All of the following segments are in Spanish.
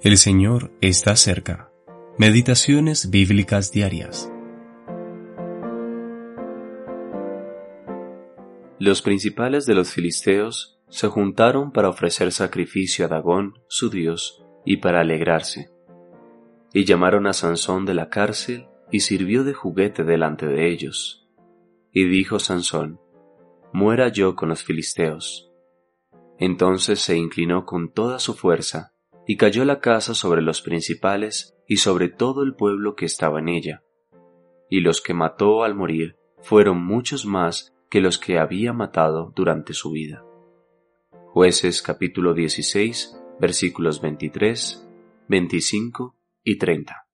El Señor está cerca. Meditaciones bíblicas diarias. Los principales de los filisteos se juntaron para ofrecer sacrificio a Dagón, su dios, y para alegrarse. Y llamaron a Sansón de la cárcel y sirvió de juguete delante de ellos. Y dijo Sansón, Muera yo con los filisteos. Entonces se inclinó con toda su fuerza y cayó la casa sobre los principales y sobre todo el pueblo que estaba en ella. Y los que mató al morir fueron muchos más que los que había matado durante su vida. Jueces capítulo 16 versículos 23, 25 y 30.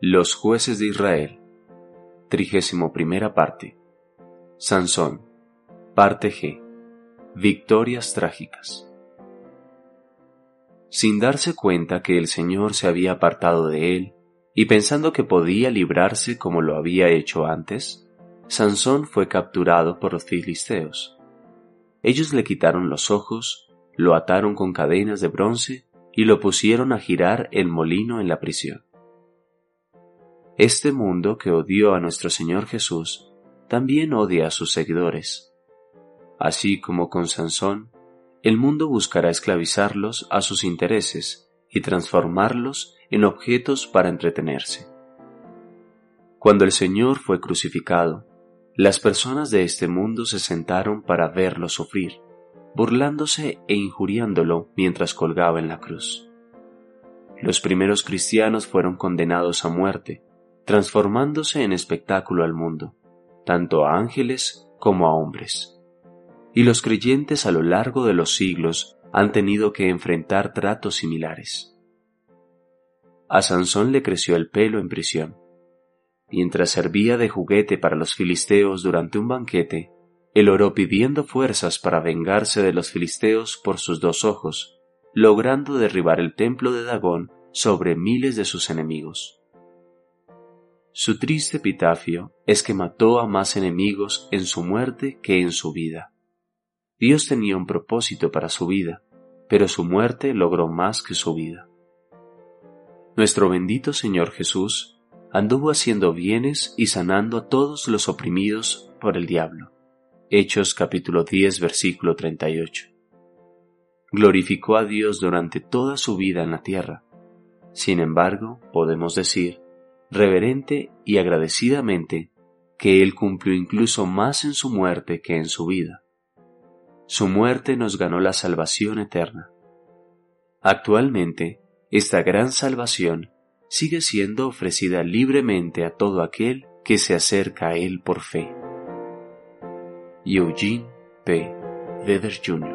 Los jueces de Israel. Trigésimo primera parte. Sansón. Parte G. Victorias trágicas sin darse cuenta que el Señor se había apartado de él, y pensando que podía librarse como lo había hecho antes, Sansón fue capturado por los filisteos. Ellos le quitaron los ojos, lo ataron con cadenas de bronce y lo pusieron a girar el molino en la prisión. Este mundo que odió a nuestro Señor Jesús también odia a sus seguidores. Así como con Sansón, el mundo buscará esclavizarlos a sus intereses y transformarlos en objetos para entretenerse. Cuando el Señor fue crucificado, las personas de este mundo se sentaron para verlo sufrir, burlándose e injuriándolo mientras colgaba en la cruz. Los primeros cristianos fueron condenados a muerte, transformándose en espectáculo al mundo, tanto a ángeles como a hombres y los creyentes a lo largo de los siglos han tenido que enfrentar tratos similares. A Sansón le creció el pelo en prisión. Mientras servía de juguete para los filisteos durante un banquete, él oró pidiendo fuerzas para vengarse de los filisteos por sus dos ojos, logrando derribar el templo de Dagón sobre miles de sus enemigos. Su triste epitafio es que mató a más enemigos en su muerte que en su vida. Dios tenía un propósito para su vida, pero su muerte logró más que su vida. Nuestro bendito Señor Jesús anduvo haciendo bienes y sanando a todos los oprimidos por el diablo. Hechos capítulo 10 versículo 38. Glorificó a Dios durante toda su vida en la tierra. Sin embargo, podemos decir, reverente y agradecidamente, que Él cumplió incluso más en su muerte que en su vida. Su muerte nos ganó la salvación eterna. Actualmente, esta gran salvación sigue siendo ofrecida libremente a todo aquel que se acerca a Él por fe. Eugene P. Vedder Jr.